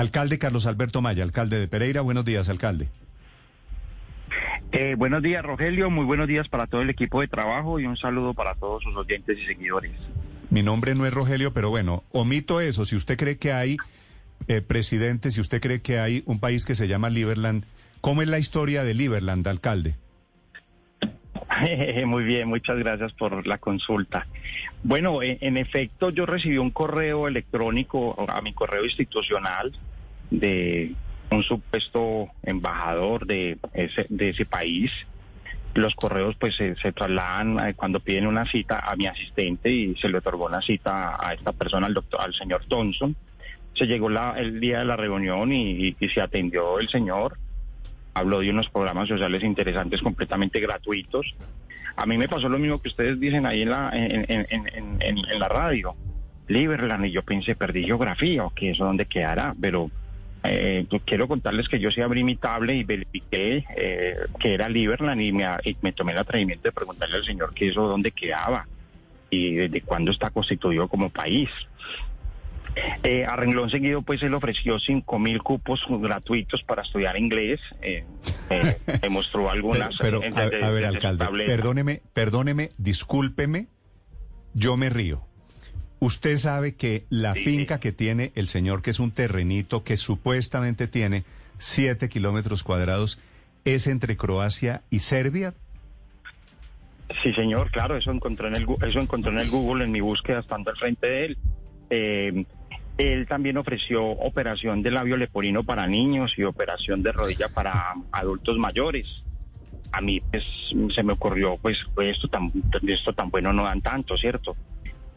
Alcalde Carlos Alberto Maya, alcalde de Pereira, buenos días, alcalde. Eh, buenos días, Rogelio. Muy buenos días para todo el equipo de trabajo y un saludo para todos sus oyentes y seguidores. Mi nombre no es Rogelio, pero bueno, omito eso. Si usted cree que hay eh, presidente, si usted cree que hay un país que se llama Liberland, ¿cómo es la historia de Liberland, alcalde? Muy bien, muchas gracias por la consulta. Bueno, en, en, efecto, yo recibí un correo electrónico a mi correo institucional de un supuesto embajador de ese, de ese país. Los correos pues se, trasladan eh, cuando piden una cita a mi asistente y se le otorgó una cita a esta persona, al doctor, al señor Thompson. Se llegó la, el día de la reunión y, se atendió el señor habló de unos programas sociales interesantes completamente gratuitos. A mí me pasó lo mismo que ustedes dicen ahí en la, en, la radio, Liberland, y yo pensé, perdí geografía, o que eso dónde quedará, pero eh, quiero contarles que yo sí abrí mi tablet y verifiqué eh, que era Liberland y me, y me tomé el atrevimiento de preguntarle al señor que eso dónde quedaba y desde cuándo está constituido como país. Eh, a renglón seguido, pues él ofreció cinco mil cupos gratuitos para estudiar inglés. Eh, eh, demostró algunas. Pero, pero a, a, ver, alcalde, perdóneme, perdóneme, discúlpeme, yo me río. Usted sabe que la sí, finca que tiene el señor, que es un terrenito que supuestamente tiene siete kilómetros cuadrados, es entre Croacia y Serbia. Sí, señor, claro, eso encontré en el, eso encontré en el Google en mi búsqueda estando al frente de él. Eh, él también ofreció operación de labio leporino para niños y operación de rodilla para adultos mayores. A mí pues, se me ocurrió, pues, esto tan, esto tan bueno no dan tanto, ¿cierto?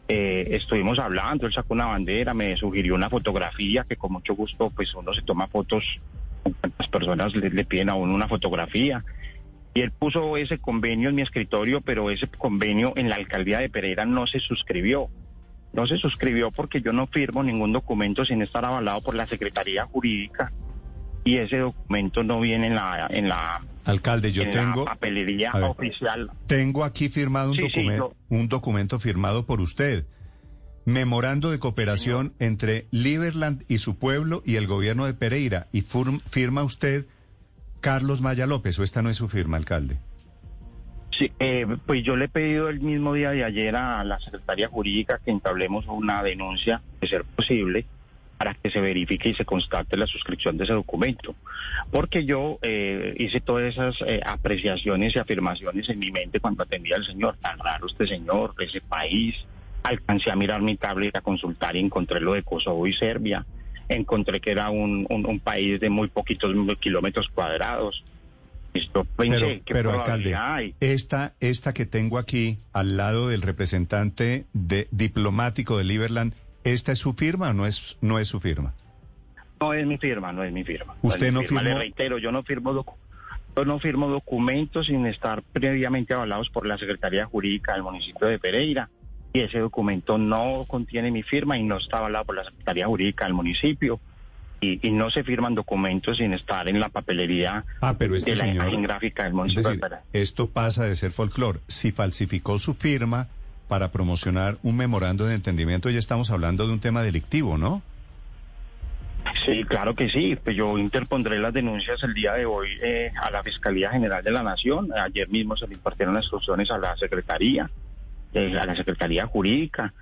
Eh, estuvimos hablando, él sacó una bandera, me sugirió una fotografía, que con mucho gusto, pues uno se toma fotos, las personas le, le piden a uno una fotografía. Y él puso ese convenio en mi escritorio, pero ese convenio en la alcaldía de Pereira no se suscribió no se suscribió porque yo no firmo ningún documento sin estar avalado por la Secretaría Jurídica y ese documento no viene en la en la alcalde yo tengo la papelería ver, oficial. Tengo aquí firmado un sí, documento sí, un documento firmado por usted memorando de cooperación Señor. entre Liberland y su pueblo y el gobierno de Pereira y firma usted Carlos Maya López o esta no es su firma alcalde Sí, eh, pues yo le he pedido el mismo día de ayer a la Secretaría Jurídica que entablemos una denuncia, de ser posible, para que se verifique y se constate la suscripción de ese documento. Porque yo eh, hice todas esas eh, apreciaciones y afirmaciones en mi mente cuando atendía al señor. Tan raro este señor, ese país. Alcancé a mirar mi tablet, a consultar y encontré lo de Kosovo y Serbia. Encontré que era un, un, un país de muy poquitos kilómetros cuadrados pensé, pero, pero alcalde, hay? esta, esta que tengo aquí al lado del representante de, diplomático de Liberland, ¿esta es su firma o no es, no es su firma? No es mi firma, no es mi firma. ¿Usted no, no firmó? Le reitero, yo no firmo yo no firmo documentos sin estar previamente avalados por la Secretaría Jurídica del municipio de Pereira. Y ese documento no contiene mi firma y no está avalado por la Secretaría Jurídica del municipio y, y, no se firman documentos sin estar en la papelería ah, pero este de la señor, imagen gráfica del municipio. Es decir, esto pasa de ser folclore. Si falsificó su firma para promocionar un memorando de entendimiento, ya estamos hablando de un tema delictivo, ¿no? Sí, claro que sí. Pues yo interpondré las denuncias el día de hoy eh, a la Fiscalía General de la Nación. Ayer mismo se le impartieron las instrucciones a la Secretaría eh, a la Secretaría Jurídica.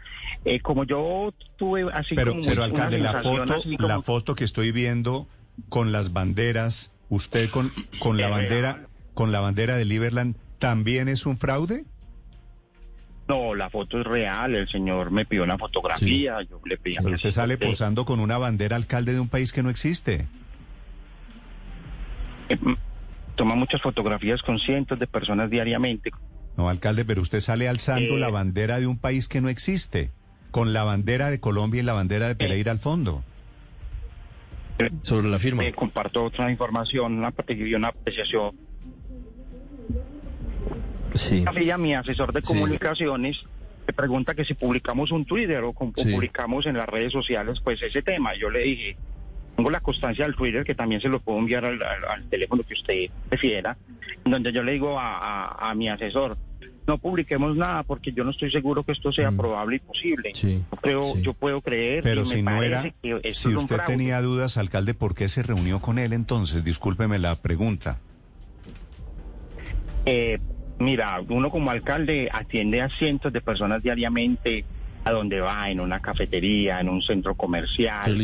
Eh, como yo tuve así pero, como pero alcalde, la foto, como... la foto que estoy viendo con las banderas, usted con, con la bandera, con la bandera de Liberland, ¿también es un fraude? No, la foto es real. El señor me pidió una fotografía. Sí. Yo le pedí. Pero usted sale posando con una bandera alcalde de un país que no existe. Eh, toma muchas fotografías con cientos de personas diariamente. No, alcalde, pero usted sale alzando Eh. la bandera de un país que no existe, con la bandera de Colombia y la bandera de Pereira al fondo. sobre la firma. Comparto otra información, una, una apreciación. Sí. mi asesor de comunicaciones, me pregunta que si publicamos un Twitter o, publicamos en las redes sociales, pues ese tema. Yo le dije, tengo la constancia del Twitter que también se lo puedo enviar al, teléfono que usted prefiera, donde yo le digo a, mi asesor, no publiquemos nada porque yo no estoy seguro que esto sea mm. probable y posible. Sí, yo, yo puedo creer. Pero si no era, si usted tenía dudas, alcalde, ¿por qué se reunió con él entonces? Discúlpeme la pregunta. Eh, mira, uno como alcalde atiende a cientos de personas diariamente a donde va, en una cafetería, en un centro comercial,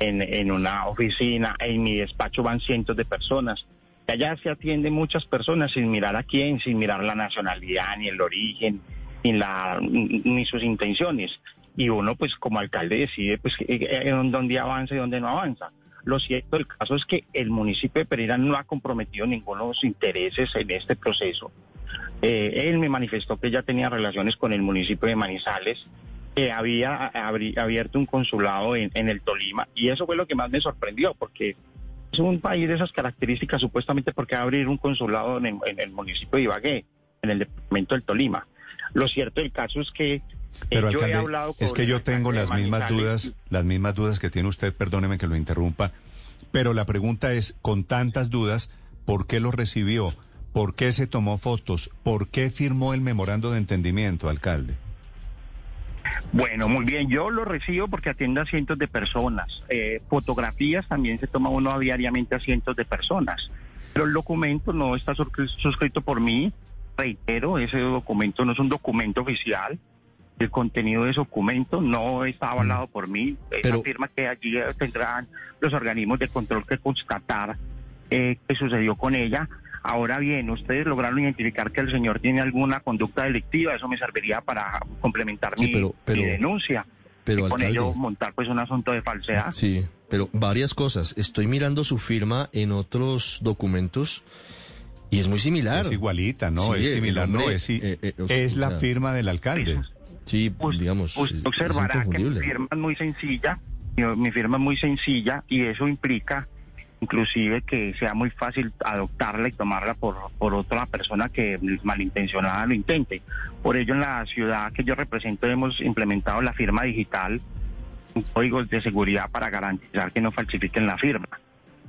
en, en una oficina, en mi despacho van cientos de personas. Allá se atiende muchas personas sin mirar a quién, sin mirar la nacionalidad, ni el origen, ni, la, ni sus intenciones. Y uno, pues como alcalde, decide pues eh, eh, dónde avanza y dónde no avanza. Lo cierto del caso es que el municipio de Pereira no ha comprometido ninguno de los intereses en este proceso. Eh, él me manifestó que ya tenía relaciones con el municipio de Manizales, que había abierto un consulado en, el Tolima y eso fue lo que más me sorprendió porque es un país de esas características supuestamente porque va a abrir un consulado en, el municipio de Ibagué, en el departamento del Tolima. Lo cierto del caso es que eh, yo he hablado con es que yo tengo las mismas dudas, las mismas dudas que tiene usted, perdóneme que lo interrumpa, pero la pregunta es, con tantas dudas, ¿por qué lo recibió? ¿Por qué se tomó fotos? ¿Por qué firmó el memorando de entendimiento, alcalde? Bueno, muy bien. Yo lo recibo porque atiendo a cientos de personas. Eh, fotografías también se toma uno diariamente a cientos de personas. Pero el documento no está suscrito por mí. Reitero, ese documento no es un documento oficial. El contenido de ese documento no está avalado por mí. Pero, afirma que allí tendrán los organismos de control que constatar eh, qué sucedió con ella Ahora bien, ustedes lograron identificar que el señor tiene alguna conducta delictiva, eso me serviría para complementar mi, denuncia. Pero y con ello montar pues un asunto de falsedad. Sí, pero varias cosas. Estoy mirando su firma en otros documentos y es muy similar. Es igualita, no, es similar, no, es, eh, eh, es la firma del alcalde. Sí, pues, digamos. Pues, observará que mi firma es muy sencilla, mi firma es muy sencilla y eso implica inclusive que sea muy fácil adoptarla y tomarla por, por otra persona que malintencionada lo intente. Por ello en la ciudad que yo represento hemos implementado la firma digital, códigos de seguridad para garantizar que no falsifiquen la firma,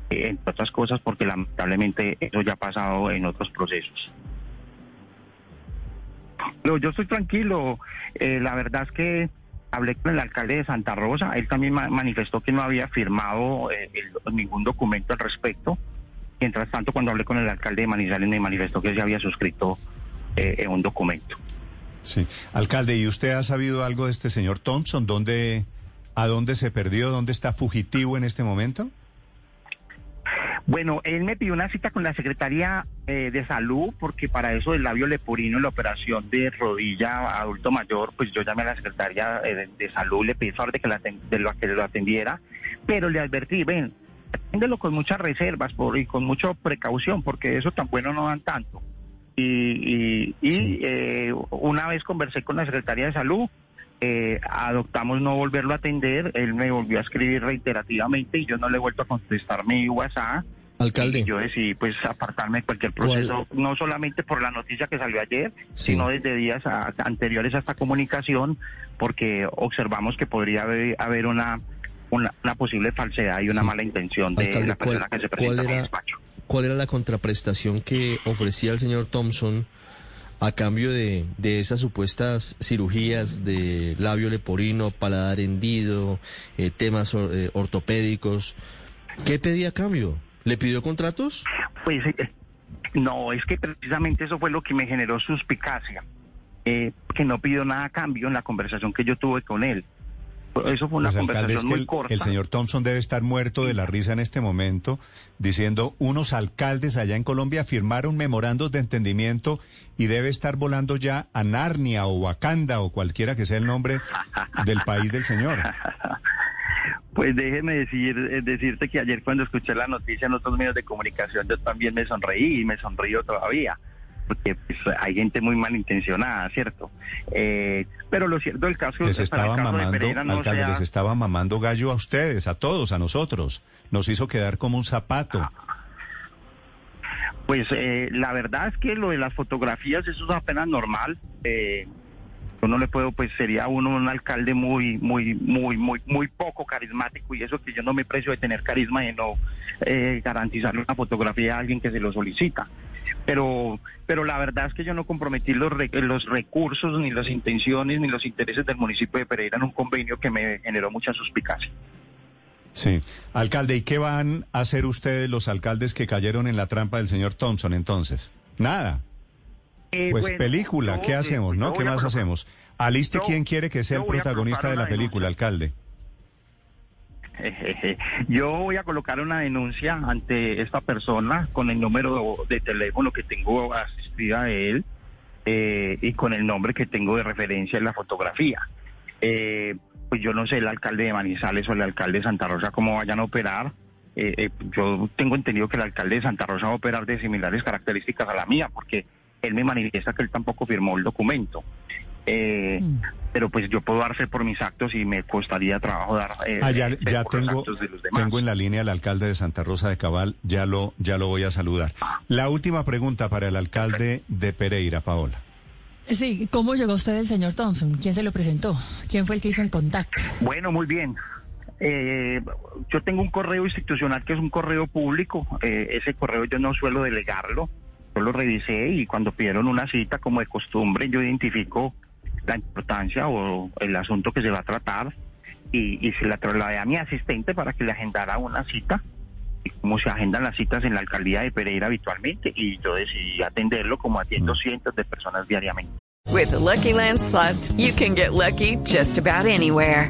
eh, entre otras cosas porque lamentablemente eso ya ha pasado en otros procesos. No, yo estoy tranquilo, eh, la verdad es que hablé con el alcalde de Santa Rosa, él también manifestó que no había firmado eh, ningún documento al respecto. Mientras tanto, cuando hablé con el alcalde de Manizales, me manifestó que se había suscrito eh, un documento. Sí. Alcalde, ¿y usted ha sabido algo de este señor Thompson? ¿Dónde, ¿A dónde se perdió? ¿Dónde está fugitivo en este momento? Bueno, él me pidió una cita con la Secretaría eh, de Salud porque para eso del labio leporino y la operación de rodilla adulto mayor, pues yo llamé a la Secretaría eh, de, Salud, le pedí favor de que, la, de lo, que lo atendiera, pero le advertí, ven, aténdelo con muchas reservas por, y con mucha precaución porque eso tan bueno no dan tanto. Y, y, eh, una vez conversé con la Secretaría de Salud, adoptamos no volverlo a atender, él me volvió a escribir reiterativamente y yo no le he vuelto a contestar mi WhatsApp Alcalde. yo decidí pues apartarme de cualquier proceso, no solamente por la noticia que salió ayer, sino desde días anteriores a esta comunicación, porque observamos que podría haber, una, una, posible falsedad y una mala intención de la persona que se presenta en el despacho. ¿Cuál era la contraprestación que ofrecía el señor Thompson a cambio de, de esas supuestas cirugías de labio leporino, paladar hendido, eh, temas eh, ortopédicos? ¿Qué pedía a cambio? ¿Le pidió contratos? Pues eh, no, es que precisamente eso fue lo que me generó suspicacia, eh, que no pidió nada a cambio en la conversación que yo tuve con él. Eso fue una pues, conversación muy el, corta. El señor Thompson debe estar muerto de la risa en este momento, diciendo unos alcaldes allá en Colombia firmaron memorandos de entendimiento y debe estar volando ya a Narnia o Wakanda o cualquiera que sea el nombre del país del señor. Pues déjeme decir, eh, decirte que ayer cuando escuché la noticia en otros medios de comunicación yo también me sonreí y me sonrío todavía. porque pues, hay gente muy malintencionada, ¿cierto? Eh, pero lo cierto del caso les estaba mamando, alcalde, les estaba mamando gallo a ustedes, a todos, a nosotros. Nos hizo quedar como un zapato. Ah. Pues eh, la verdad es que lo de las fotografías eso es apenas normal. Eh, no le puedo, pues sería uno un alcalde muy, muy, muy, muy, muy poco carismático y eso que yo no me precio de tener carisma y no eh, garantizarle una fotografía a alguien que se lo solicita. Pero, pero la verdad es que yo no comprometí los, los recursos, ni las intenciones, ni los intereses del municipio de Pereira en un convenio que me generó mucha suspicacia. Sí. Alcalde, ¿y qué van a hacer ustedes los alcaldes que cayeron en la trampa del señor Thompson entonces? Nada. Eh, pues película, ¿qué hacemos, no? ¿Qué más hacemos? Aliste quién quiere que sea el protagonista de la película, alcalde. Yo voy a colocar una denuncia ante esta persona con el número de teléfono que tengo asistida de él eh, y con el nombre que tengo de referencia en la fotografía. Eh, pues yo no sé el alcalde de Manizales o el alcalde de Santa Rosa cómo vayan a operar. Eh, eh, yo tengo entendido que el alcalde de Santa Rosa va a operar de similares características a la mía, porque él me manifiesta que él tampoco firmó el documento. Eh, mm. Pero pues yo puedo darse por mis actos y me costaría trabajo dar. ah, ya, tengo, tengo en la línea al alcalde de Santa Rosa de Cabal, ya lo, ya lo voy a saludar. La última pregunta para el alcalde de Pereira, Paola. Sí, ¿cómo llegó usted el señor Thompson? ¿Quién se lo presentó? ¿Quién fue el que hizo el contacto? Bueno, muy bien. Eh, yo tengo un correo institucional que es un correo público. Eh, ese correo yo no suelo delegarlo. Yo lo revisé y cuando pidieron una cita, como de costumbre, yo identifico la importancia o el asunto que se va a tratar y, y se la trasladé a mi asistente para que le agendara una cita como se agendan las citas en la alcaldía de Pereira habitualmente y yo decidí atenderlo como atiendo mm. cientos de personas diariamente. With the Lucky Land slots, you can get lucky just about anywhere.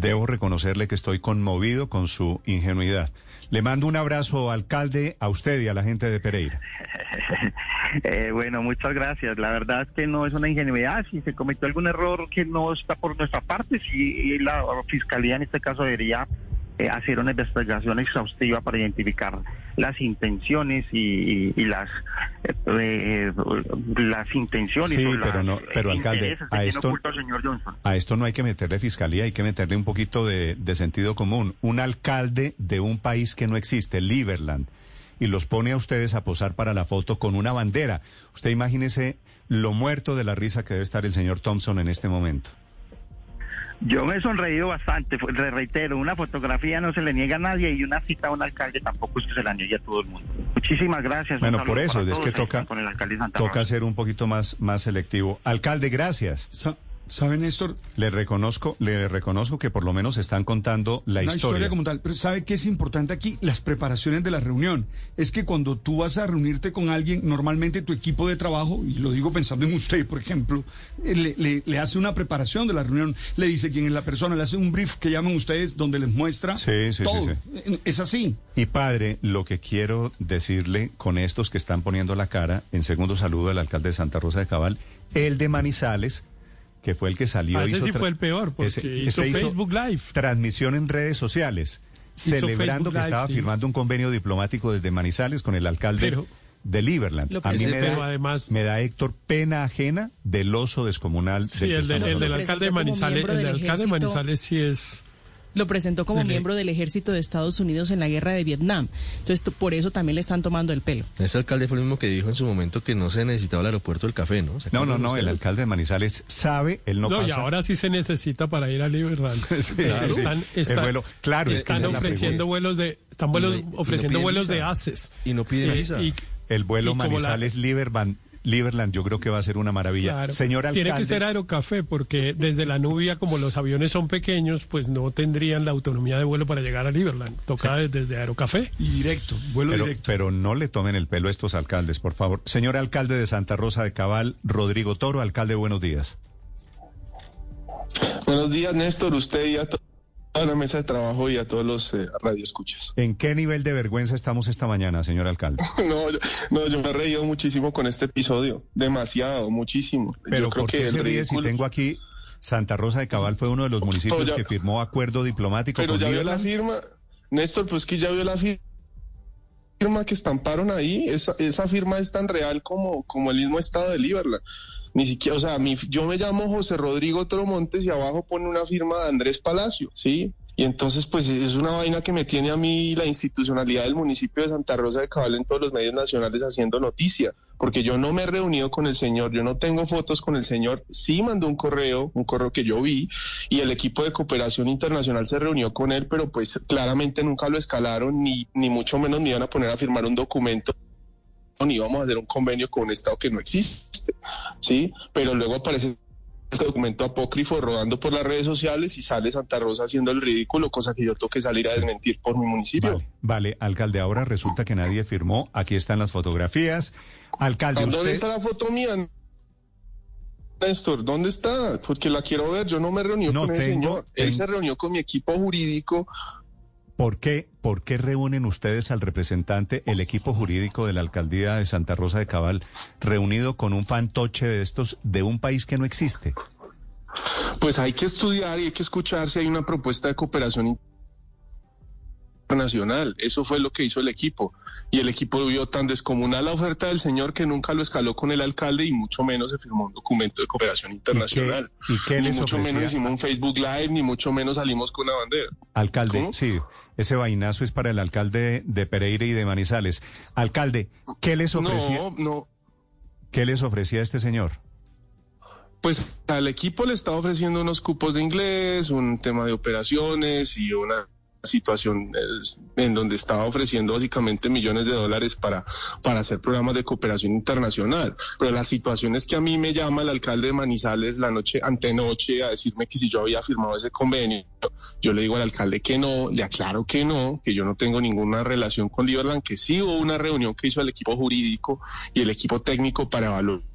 debo reconocerle que estoy conmovido con su ingenuidad. Le mando un abrazo, alcalde, a usted y a la gente de Pereira. Eh, bueno, muchas gracias. La verdad es que no es una ingenuidad. Si se cometió algún error que no está por nuestra parte, si la fiscalía en este caso debería eh, hacer una investigación exhaustiva para identificar las intenciones y, las eh, las intenciones sí, pero no pero alcalde a esto a esto no hay que meterle fiscalía hay que meterle un poquito de, de sentido común. Un alcalde de un país que no existe Liberland y los pone a ustedes a posar para la foto con una bandera. Usted imagínese lo muerto de la risa que debe estar el señor Thompson en este momento yo me he sonreído bastante, le reitero, una fotografía no se le niega a nadie y una cita a un alcalde tampoco es que se la niegue a todo el mundo. Muchísimas gracias. Bueno, por eso, es que toca, toca ser un poquito más, más selectivo. Alcalde, gracias. ¿Sabe, Néstor? Le reconozco, le reconozco que por lo menos están contando la historia. historia como tal, pero ¿sabe qué es importante aquí? Las preparaciones de la reunión. Es que cuando tú vas a reunirte con alguien, normalmente tu equipo de trabajo, y lo digo pensando en usted, por ejemplo, eh, le, hace una preparación de la reunión, le dice quién es la persona, le hace un brief que llaman ustedes donde les muestra sí, sí, todo. Sí, es así. Y padre, lo que quiero decirle con estos que están poniendo la cara, en segundo saludo al alcalde de Santa Rosa de Cabal, el de Manizales, que fue el que salió. Ah, ese sí fue el peor, porque hizo este Facebook Live. Transmisión en redes sociales, celebrando que estaba firmando un convenio diplomático desde Manizales con el alcalde de Liberland. A mí me da, además, me da Héctor pena ajena del oso descomunal. Sí, el, el, del alcalde de Manizales, el del alcalde de Manizales sí es lo presentó como miembro del ejército de Estados Unidos en la guerra de Vietnam. Entonces, por eso también le están tomando el pelo. Ese alcalde fue el mismo que dijo en su momento que no se necesitaba el aeropuerto del café, ¿no? No, no, no, el alcalde de Manizales sabe, él no, no y ahora sí se necesita para ir a Liberland. están, claro, están ofreciendo vuelos de están vuelos, ofreciendo vuelos de ACES. Y no piden visa. el vuelo Manizales-Liberland Liberland yo creo que va a ser una maravilla. Señor alcalde, Tiene que ser Aerocafé porque desde la Nubia, como los aviones son pequeños, pues no tendrían la autonomía de vuelo para llegar a Liberland. Toca desde Aerocafé. Y directo, vuelo pero, directo. Pero no le tomen el pelo a estos alcaldes, por favor. Señor alcalde de Santa Rosa de Cabal, Rodrigo Toro, alcalde, buenos días. Buenos días, Néstor, usted y a toda la mesa de trabajo y a todos los eh, radioescuchas. ¿En qué nivel de vergüenza estamos esta mañana, señor alcalde? no, yo, no, yo me he reído muchísimo con este episodio, demasiado, muchísimo. Pero yo creo ¿por qué que se ríe si tengo aquí Santa Rosa de Cabal fue uno de los municipios No, ya- que firmó acuerdo diplomático Pero con ya vio la firma, Néstor, pues que ya vio la fi- firma que estamparon ahí, esa, esa firma es tan real como, como el mismo estado de Liberland. Ni siquiera, o sea, mi, yo me llamo José Rodrigo Tromontes y abajo pone una firma de Andrés Palacio, ¿sí? Y entonces, pues es una vaina que me tiene a mí la institucionalidad del municipio de Santa Rosa de Cabal en todos los medios nacionales haciendo noticia, porque yo no me he reunido con el señor, yo no tengo fotos con el señor, sí mandó un correo, un correo que yo vi, y el equipo de cooperación internacional se reunió con él, pero pues claramente nunca lo escalaron, ni, ni mucho menos me iban a poner a firmar un documento ni íbamos a hacer un convenio con un Estado que no existe, ¿sí? Pero luego aparece este documento apócrifo rodando por las redes sociales y sale Santa Rosa haciendo el ridículo, cosa que yo tengo que salir a desmentir por mi municipio. Vale, vale, alcalde, ahora resulta que nadie firmó. Aquí están las fotografías. Alcalde, ¿Dónde usted... está la foto mía? Néstor, ¿dónde está? Porque la quiero ver. Yo no me reuní No con el tengo- señor. Él tengo- se reunió con mi equipo jurídico. ¿Por qué, ¿Por qué reúnen ustedes al representante, el equipo jurídico de la alcaldía de Santa Rosa de Cabal, reunido con un fantoche de estos de un país que no existe? Pues hay que estudiar y hay que escuchar si hay una propuesta de cooperación internacional. Eso fue lo que hizo el equipo. Y el equipo vio tan descomunal la oferta del señor que nunca lo escaló con el alcalde y mucho menos se firmó un documento de cooperación internacional. y qué ni les mucho ofrecía? menos hicimos un Facebook Live, ni mucho menos salimos con una bandera. Alcalde, ¿Cómo? sí, ese vainazo es para el alcalde de Pereira y de Manizales. Alcalde, ¿qué les ofrecía, No, no. ¿qué les ofrecía este señor? Pues al equipo le estaba ofreciendo unos cupos de inglés, un tema de operaciones y una situación en donde estaba ofreciendo básicamente millones de dólares para, para hacer programas de cooperación internacional. Pero la situación es que a mí me llama el alcalde de Manizales la noche, antenoche, a decirme que si yo había firmado ese convenio, yo le digo al alcalde que no, le aclaro que no, que yo no tengo ninguna relación con Liberland, que sí hubo una reunión que hizo el equipo jurídico y el equipo técnico para evaluar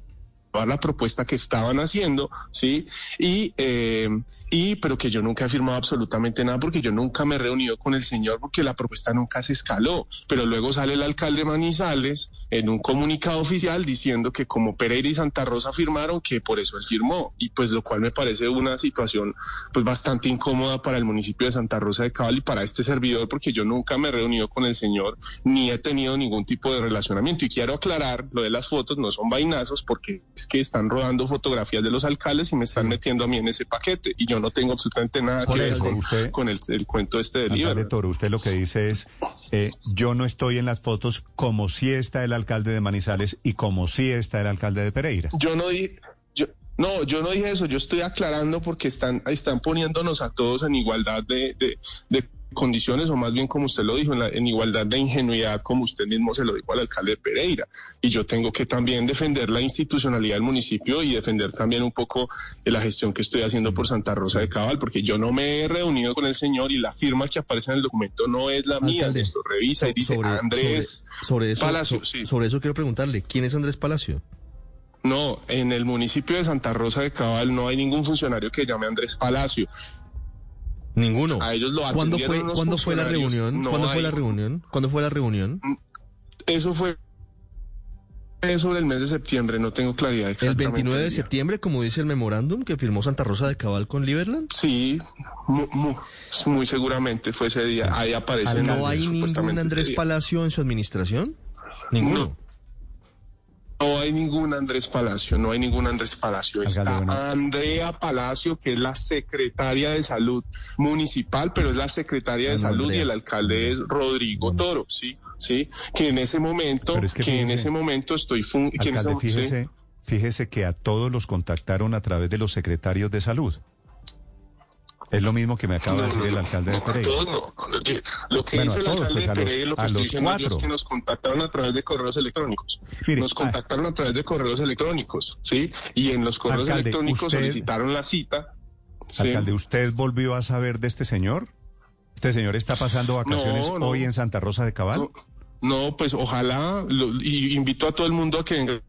la propuesta que estaban haciendo, ¿sí? Y, eh, y, pero que yo nunca he firmado absolutamente nada porque yo nunca me he reunido con el señor porque la propuesta nunca se escaló. Pero luego sale el alcalde Manizales en un comunicado oficial diciendo que como Pereira y Santa Rosa firmaron, que por eso él firmó. Y pues lo cual me parece una situación pues bastante incómoda para el municipio de Santa Rosa de Cabal y para este servidor porque yo nunca me he reunido con el señor ni he tenido ningún tipo de relacionamiento. Y quiero aclarar, lo de las fotos no son vainazos porque es que están rodando fotografías de los alcaldes y me están metiendo a mí en ese paquete y yo no tengo absolutamente nada que ver con, usted- con el, el cuento este del Alcalde. Toro, usted lo que dice es, eh, yo no estoy en las fotos como si está el alcalde de Manizales y como si está el alcalde de Pereira. Yo no dije, yo, no, yo no dije eso, yo estoy aclarando porque están, están poniéndonos a todos en igualdad de, de, de condiciones, o más bien como usted lo dijo, en, la- en igualdad de ingenuidad, como usted mismo se lo dijo al alcalde de Pereira. Y yo tengo que también defender la institucionalidad del municipio y defender también un poco eh, la gestión que estoy haciendo por Santa Rosa de Cabal, porque yo no me he reunido con el señor y la firma que aparece en el documento no es la mía. Alcalde, Esto revisa y dice Andrés sobre, sobre eso, Palacio, so- sí. sobre eso quiero preguntarle, ¿quién es Andrés Palacio? No, en el municipio de Santa Rosa de Cabal no hay ningún funcionario que llame Andrés Palacio. Ninguno. A ellos lo ¿Cuándo fue, ¿cuándo fue la reunión? No ¿Cuándo fue hay. la reunión? ¿Cuándo fue la reunión? Eso fue sobre el mes de septiembre, no tengo claridad El exactamente. 29 de el septiembre, como dice el memorándum que firmó Santa Rosa de Cabal con Liberland. Sí, mu- mu- muy, seguramente fue ese día. Ahí aparece. ¿No hay ningún Andrés. Palacio en su administración? Ninguno. No hay ningún Andrés Palacio, no hay ningún Andrés Palacio. Está. Andrea Palacio, que es la secretaria de salud municipal, pero es la secretaria de salud y el alcalde es Rodrigo Toro, sí, sí, que en ese momento, que, en ese momento estoy fun- que en ese- Alcalde, sí. fíjese, fíjese que a todos los contactaron a través de los secretarios de salud. Es lo mismo que me acaba de decir el alcalde de Pereira. Todos no. Lo que dice el alcalde de Pereira lo que estoy diciendo es que nos contactaron a través de correos electrónicos. nos contactaron a través de correos electrónicos, ¿sí? Y en los correos electrónicos solicitaron la cita. Alcalde, ¿usted volvió a saber de este señor? ¿Este señor está pasando vacaciones hoy en Santa Rosa de Cabal? No, pues ojalá, y invito a todo el mundo a que venga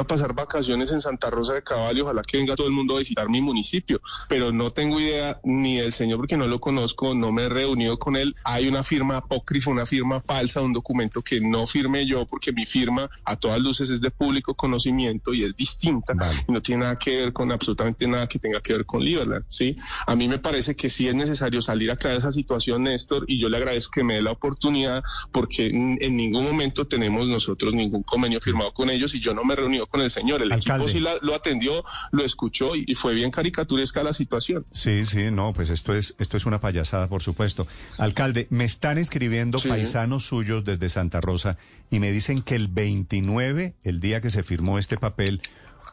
a pasar vacaciones en Santa Rosa de Caballo, ojalá que venga todo el mundo a visitar mi municipio, pero no tengo idea ni del señor porque no lo conozco, no me he reunido con él. Hay una firma apócrifa, una firma falsa, un documento que no firmé yo porque mi firma a todas luces es de público conocimiento y es distinta y no tiene nada que ver con absolutamente nada que tenga que ver con Liberland, ¿sí? A mí me parece que sí es necesario salir a aclarar esa situación, Néstor, y yo le agradezco que me dé la oportunidad porque en ningún momento tenemos nosotros ningún convenio firmado con ellos y yo no me he reunido con el señor. El equipo sí lo atendió, lo escuchó y, fue bien caricaturesca la situación. Sí, sí, no, pues esto es, esto es una payasada, por supuesto. Alcalde, me están escribiendo paisanos suyos desde Santa Rosa y me dicen que el 29, el día que se firmó este papel,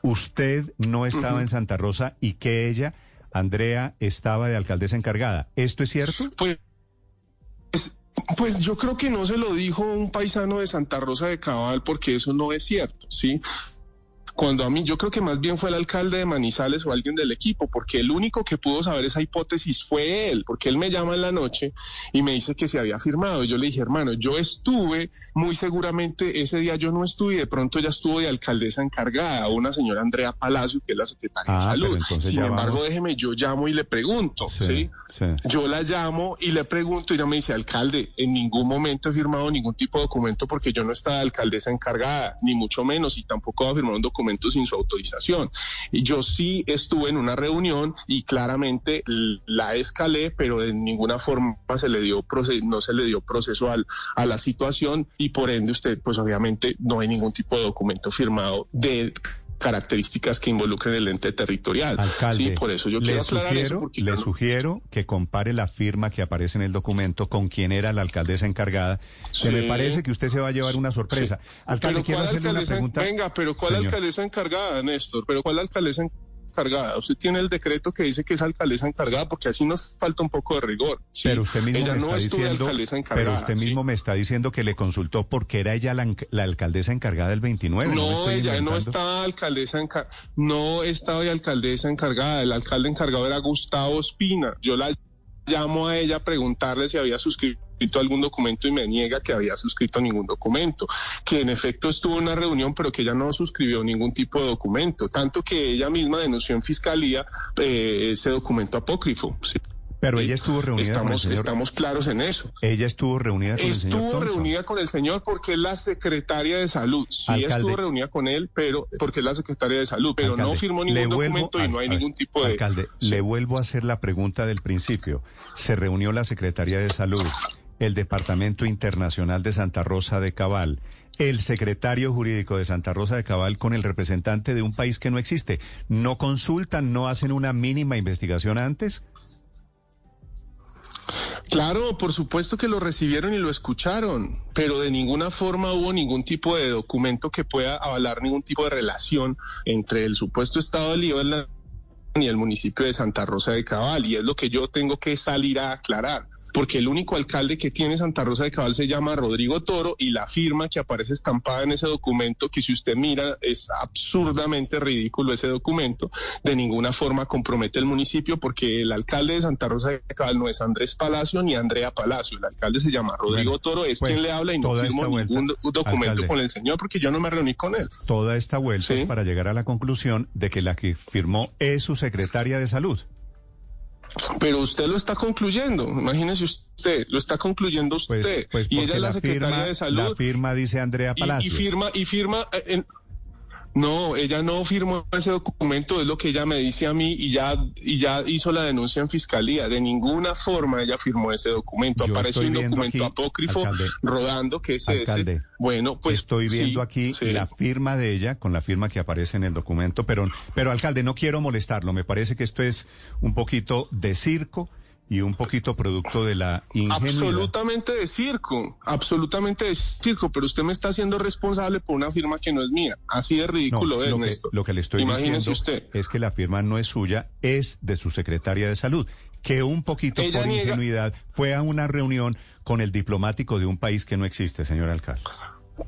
usted no estaba en Santa Rosa y que ella, Andrea, estaba de alcaldesa encargada. ¿Esto es cierto? Pues, pues yo creo que no se lo dijo un paisano de Santa Rosa de Cabal porque eso no es cierto, ¿sí? Cuando a mí yo creo que más bien fue el alcalde de Manizales o alguien del equipo, porque el único que pudo saber esa hipótesis fue él, porque él me llama en la noche y me dice que se había firmado. Y yo le dije, hermano, yo estuve, muy seguramente ese día yo no estuve, de pronto ya estuvo de alcaldesa encargada, una señora Andrea Palacio, que es la secretaria de ah, Salud. Sin embargo, déjeme, yo llamo y le pregunto, sí, Yo la llamo y le pregunto y ella me dice, alcalde, en ningún momento he firmado ningún tipo de documento porque yo no estaba de alcaldesa encargada, ni mucho menos, y tampoco ha firmado un documento sin su autorización. Yo sí estuve en una reunión y claramente la escalé, pero de ninguna forma se le dio no se le dio proceso a la situación y por ende usted, pues obviamente no hay ningún tipo de documento firmado de características que involucren el ente territorial. Alcalde, sí, por eso yo quiero aclarar eso le sugiero que compare la firma que aparece en el documento con quién era la alcaldesa encargada. Se me parece que usted se va a llevar una sorpresa. Alcalde, quiero hacerle una pregunta. Venga, pero ¿cuál alcaldesa encargada, Néstor? ¿Pero cuál alcaldesa encargada? Encargada. Usted tiene el decreto que dice que es alcaldesa encargada porque así nos falta un poco de rigor. Pero usted mismo me está diciendo, pero usted mismo me está diciendo que le consultó porque era ella la, alcaldesa encargada del 29. No, ella no estaba alcaldesa encargada, no estaba alcaldesa encargada. El alcalde encargado era Gustavo Espina. Yo la llamo a ella a preguntarle si había suscrito algún documento y me niega que había suscrito ningún documento, que en efecto estuvo en una reunión pero que ella no suscribió ningún tipo de documento, tanto que ella misma denunció en fiscalía eh, ese documento apócrifo. Pero ella estuvo reunida estamos, con el señor. Estamos claros en eso. Ella estuvo reunida con el señor. Estuvo reunida con el señor porque es la secretaria de salud. Sí, estuvo reunida con él, pero porque es la secretaria de salud, pero no firmó ningún documento y no hay ningún tipo de. Alcalde, le vuelvo a hacer la pregunta del principio. Se reunió la secretaria de salud, el Departamento Internacional de Santa Rosa de Cabal, el secretario jurídico de Santa Rosa de Cabal con el representante de un país que no existe. ¿No consultan, no hacen una mínima investigación antes? Claro, por supuesto que lo recibieron y lo escucharon, pero de ninguna forma hubo ningún tipo de documento que pueda avalar ningún tipo de relación entre el supuesto estado de Liberland y el municipio de Santa Rosa de Cabal, y es lo que yo tengo que salir a aclarar porque el único alcalde que tiene Santa Rosa de Cabal se llama Rodrigo Toro y la firma que aparece estampada en ese documento, que si usted mira es absurdamente ridículo ese documento, de ninguna forma compromete el municipio porque el alcalde de Santa Rosa de Cabal no es Andrés Palacio ni Andrea Palacio, el alcalde se llama Rodrigo Toro, es pues, quien le habla y no firmó ningún documento con el señor porque yo no me reuní con él. Toda esta vuelta es para llegar a la conclusión de que la que firmó es su secretaria de salud. Pero usted lo está concluyendo, imagínese usted, lo está concluyendo pues, usted. Pues y ella es la, secretaria de salud. La firma dice Andrea Palacio. Y, firma, y firma en, no, ella no firmó ese documento, es lo que ella me dice a mí y ya, y ya hizo la denuncia en fiscalía. De ninguna forma ella firmó ese documento. Aparece un documento apócrifo rodando que es ese. Bueno, pues. Estoy viendo aquí la firma de ella con la firma que aparece en el documento, pero, pero alcalde, no quiero molestarlo. Me parece que esto es un poquito de circo y un poquito producto de la ingenuidad. Absolutamente de circo, absolutamente de circo, pero usted me está haciendo responsable por una firma que no es mía. Así de ridículo es, lo que, lo que le estoy Imagínese diciendo usted. es que la firma no es suya, es de su secretaria de salud, que un poquito Ella por niega- ingenuidad fue a una reunión con el diplomático de un país que no existe, señor alcalde.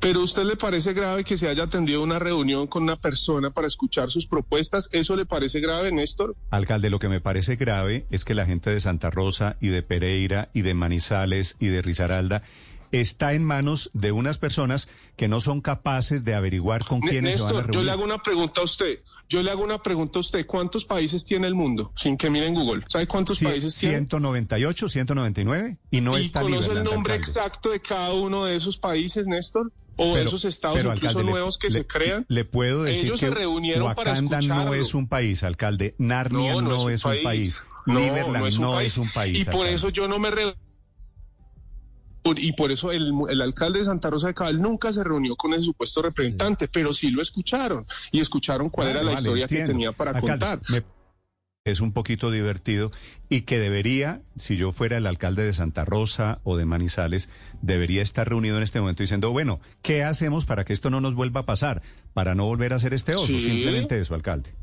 Pero usted le parece grave que se haya atendido una reunión con una persona para escuchar sus propuestas. ¿Eso le parece grave, Néstor? Alcalde, lo que me parece grave es que la gente de Santa Rosa y de Pereira y de Manizales y de Risaralda está en manos de unas personas que no son capaces de averiguar con Ne- quiénes se van a Néstor, yo reunir. le hago una pregunta a usted. Yo le hago una pregunta a usted. ¿Cuántos países tiene el mundo? Sin que miren Google. ¿Sabe cuántos Cien- países tiene? 198, 199 y no ¿Y está conoce el nombre alcalde. exacto de cada uno de esos países, Néstor? ¿O Pero- esos estados pero, incluso alcalde, nuevos que le- se crean? Le puedo decir Ellos que se reunieron para Wakanda no escucharlo. es un país, alcalde. Narnia no, No, no es, un país. No, Liberland no es un país. Y por alcalde. eso yo no me re- por- y por eso el, el alcalde de Santa Rosa de Cabal nunca se reunió con ese supuesto representante, pero sí lo escucharon y escucharon cuál era la vale, historia que entiendo. tenía para Alcalde, contar. me- es un poquito divertido y que debería, si yo fuera el alcalde de Santa Rosa o de Manizales, debería estar reunido en este momento diciendo, bueno, ¿qué hacemos para que esto no nos vuelva a pasar? Para no volver a hacer este oso. Sí. Simplemente eso, alcalde.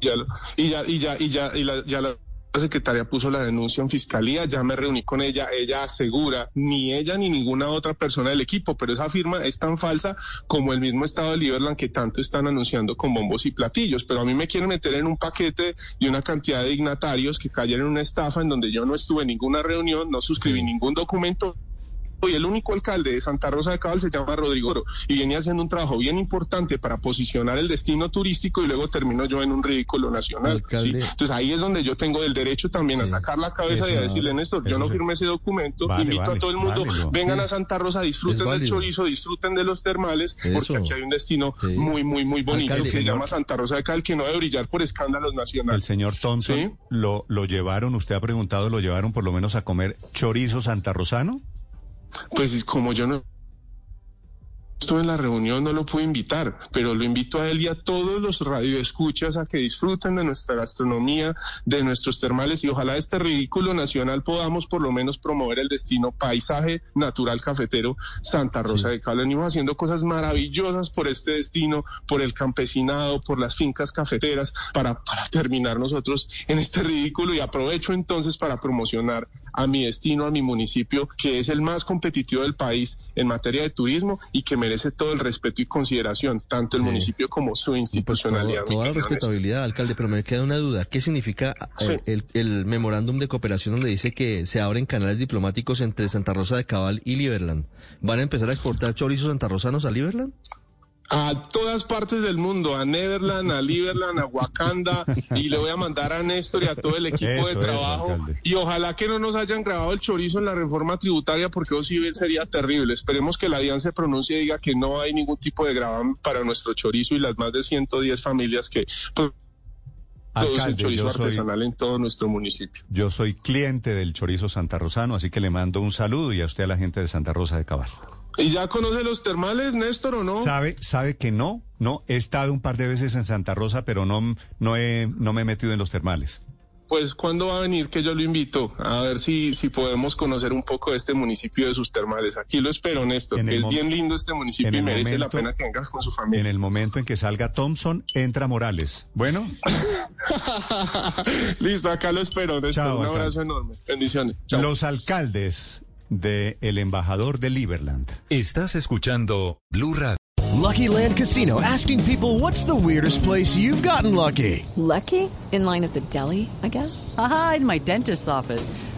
Ya y ya, y ya, y ya, y la, ya la secretaria puso la denuncia en fiscalía, ya me reuní con ella, ella asegura, ni ella ni ninguna otra persona del equipo, pero esa firma es tan falsa como el mismo estado de Liberland que tanto están anunciando con bombos y platillos, pero a mí me quieren meter en un paquete y una cantidad de dignatarios que cayeron en una estafa en donde yo no estuve en ninguna reunión, no suscribí ningún documento. Y el único alcalde de Santa Rosa de Cabal se llama Rodrigo Oro y venía haciendo un trabajo bien importante para posicionar el destino turístico y luego termino yo en un ridículo nacional. Entonces ahí es donde yo tengo el derecho también a sacar la cabeza y a decirle, Néstor, yo no firmé ese documento, Vale, invito vale, a todo el mundo, válido, vengan sí. a Santa Rosa, disfruten del chorizo, disfruten de los termales, Eso. porque aquí hay un destino muy, muy, muy bonito Alcalde, que se llama Santa Rosa de Cal, que no debe brillar por escándalos nacionales. El señor Thompson lo, lo llevaron, usted ha preguntado, lo llevaron por lo menos a comer chorizo santarrosano. Pues como yo no estuve en la reunión, no lo pude invitar, pero lo invito a él y a todos los radioescuchas a que disfruten de nuestra gastronomía, de nuestros termales y ojalá este ridículo nacional podamos por lo menos promover el destino paisaje natural cafetero Santa Rosa de Cali. Venimos haciendo cosas maravillosas por este destino, por el campesinado, por las fincas cafeteras, para, para terminar nosotros en este ridículo y aprovecho entonces para promocionar a mi destino, a mi municipio, que es el más competitivo del país en materia de turismo y que merece todo el respeto y consideración, tanto el Sí. municipio como su Pues institucionalidad. todo- mi toda la respetabilidad, alcalde, pero me queda una duda. ¿Qué significa eh, Sí. el, el memorándum de cooperación donde dice que se abren canales diplomáticos entre Santa Rosa de Cabal y Liberland? ¿Van a empezar a exportar chorizos santarrosanos a Liberland? A todas partes del mundo, a Neverland, a Liberland, a Wakanda, y le voy a mandar a Néstor y a todo el equipo Eso, de trabajo. y ojalá que no nos hayan grabado el chorizo en la reforma tributaria, porque eso sí sería terrible. Esperemos que la DIAN se pronuncie y diga que no hay ningún tipo de gravamen para nuestro chorizo y las más de 110 familias que producen chorizo soy, artesanal en todo nuestro municipio. yo soy cliente del chorizo santarrosano, así que le mando un saludo y a usted a la gente de Santa Rosa de Cabal. ¿Y ya conoce los termales, Néstor, o no? ¿Sabe, sabe que no? No, he estado un par de veces en Santa Rosa, pero no, no, he, no me he metido en los termales. Pues, ¿cuándo va a venir que yo lo invito? A ver si, si podemos conocer un poco de este municipio de sus termales. Aquí lo espero, Néstor. En que es bien lindo este municipio en y merece la pena que vengas con su En familia. el momento en que salga Thompson, entra Morales. Bueno, Listo, acá lo espero, Néstor. Chao, un abrazo enorme. Bendiciones. Chao. los alcaldes del el embajador de Liberland. Estás escuchando Blue Radio. Lucky Land Casino asking people what's the weirdest place you've gotten lucky? Lucky? In line at the deli, I guess? Aha, in my dentist's office.